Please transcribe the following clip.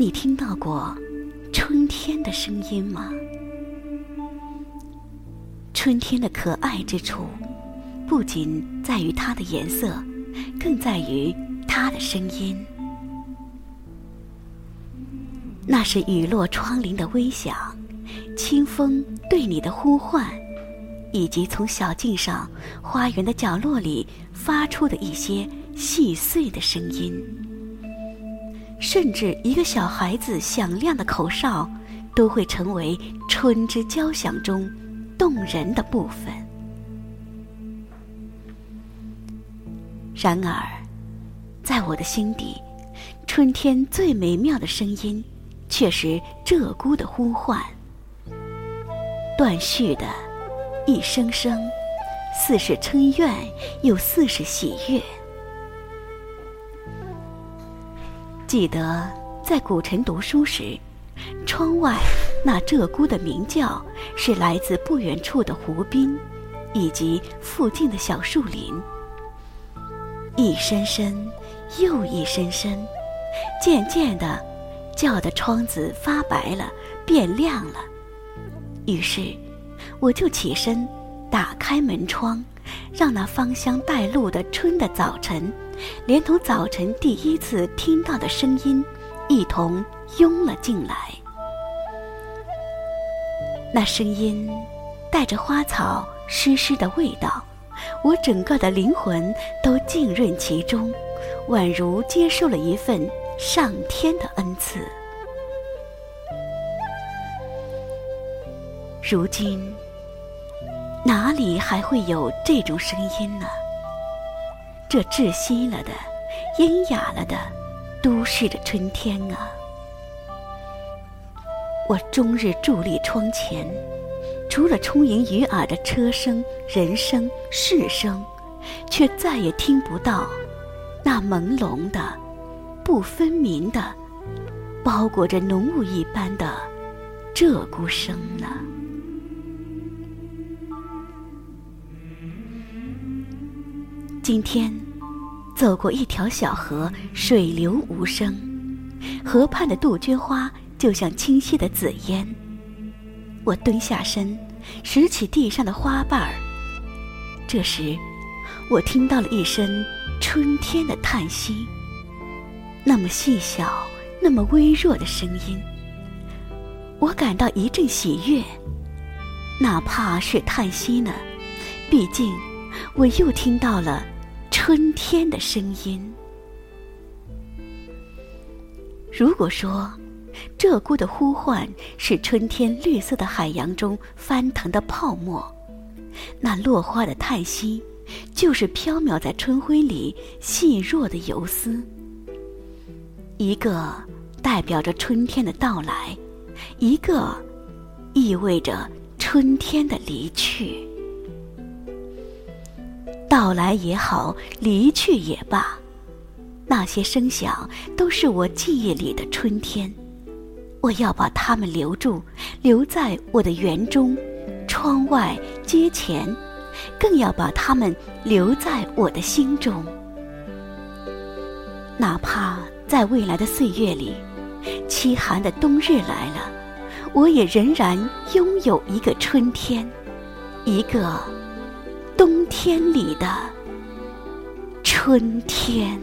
你听到过春天的声音吗？春天的可爱之处，不仅在于它的颜色，更在于它的声音。那是雨落窗棂的微响，清风对你的呼唤，以及从小径上、花园的角落里发出的一些细碎的声音。甚至一个小孩子响亮的口哨，都会成为春之交响中。动人的部分。然而，在我的心底，春天最美妙的声音，却是鹧鸪的呼唤。断续的，一声声，似是春怨，又似是喜悦。记得在古城读书时，窗外。那鹧鸪的鸣叫是来自不远处的湖滨，以及附近的小树林。一声声，又一声声，渐渐的，叫的窗子发白了，变亮了。于是，我就起身，打开门窗，让那芳香带露的春的早晨，连同早晨第一次听到的声音，一同拥了进来。那声音带着花草湿湿的味道，我整个的灵魂都浸润其中，宛如接受了一份上天的恩赐。如今，哪里还会有这种声音呢？这窒息了的、阴哑了的都市的春天啊！我终日伫立窗前，除了充盈于耳的车声、人声、事声，却再也听不到那朦胧的、不分明的、包裹着浓雾一般的鹧鸪声了。今天走过一条小河，水流无声，河畔的杜鹃花。就像清晰的紫烟，我蹲下身，拾起地上的花瓣儿。这时，我听到了一声春天的叹息，那么细小，那么微弱的声音。我感到一阵喜悦，哪怕是叹息呢，毕竟我又听到了春天的声音。如果说，鹧鸪的呼唤是春天绿色的海洋中翻腾的泡沫，那落花的叹息，就是飘渺在春晖里细弱的游丝。一个代表着春天的到来，一个意味着春天的离去。到来也好，离去也罢，那些声响都是我记忆里的春天。我要把它们留住，留在我的园中、窗外、街前，更要把它们留在我的心中。哪怕在未来的岁月里，凄寒的冬日来了，我也仍然拥有一个春天，一个冬天里的春天。